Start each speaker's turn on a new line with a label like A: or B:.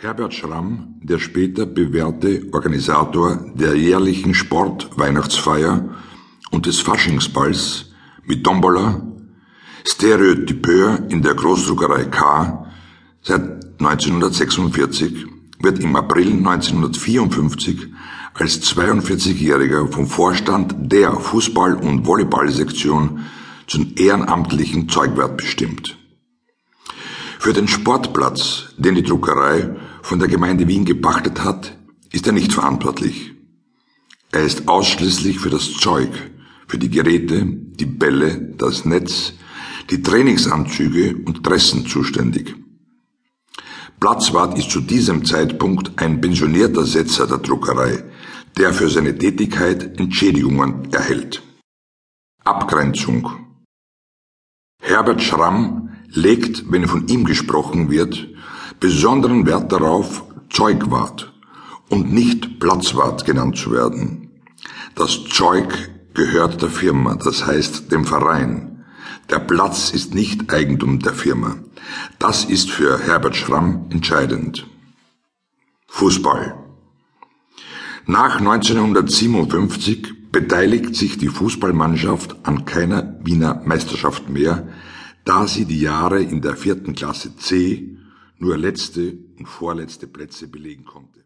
A: Herbert Schramm, der später bewährte Organisator der jährlichen Sport-Weihnachtsfeier und des Faschingsballs mit Tombola, Stereotypeur in der Großdruckerei K seit 1946, wird im April 1954 als 42-Jähriger vom Vorstand der Fußball- und Volleyballsektion zum ehrenamtlichen Zeugwert bestimmt. Für den Sportplatz, den die Druckerei von der Gemeinde Wien gepachtet hat, ist er nicht verantwortlich. Er ist ausschließlich für das Zeug, für die Geräte, die Bälle, das Netz, die Trainingsanzüge und Dressen zuständig. Platzwart ist zu diesem Zeitpunkt ein pensionierter Setzer der Druckerei, der für seine Tätigkeit Entschädigungen erhält. Abgrenzung Herbert Schramm legt, wenn von ihm gesprochen wird, besonderen Wert darauf, Zeugwart und nicht Platzwart genannt zu werden. Das Zeug gehört der Firma, das heißt dem Verein. Der Platz ist nicht Eigentum der Firma. Das ist für Herbert Schramm entscheidend. Fußball. Nach 1957 beteiligt sich die Fußballmannschaft an keiner Wiener Meisterschaft mehr, da sie die Jahre in der vierten Klasse C nur letzte und vorletzte Plätze belegen konnte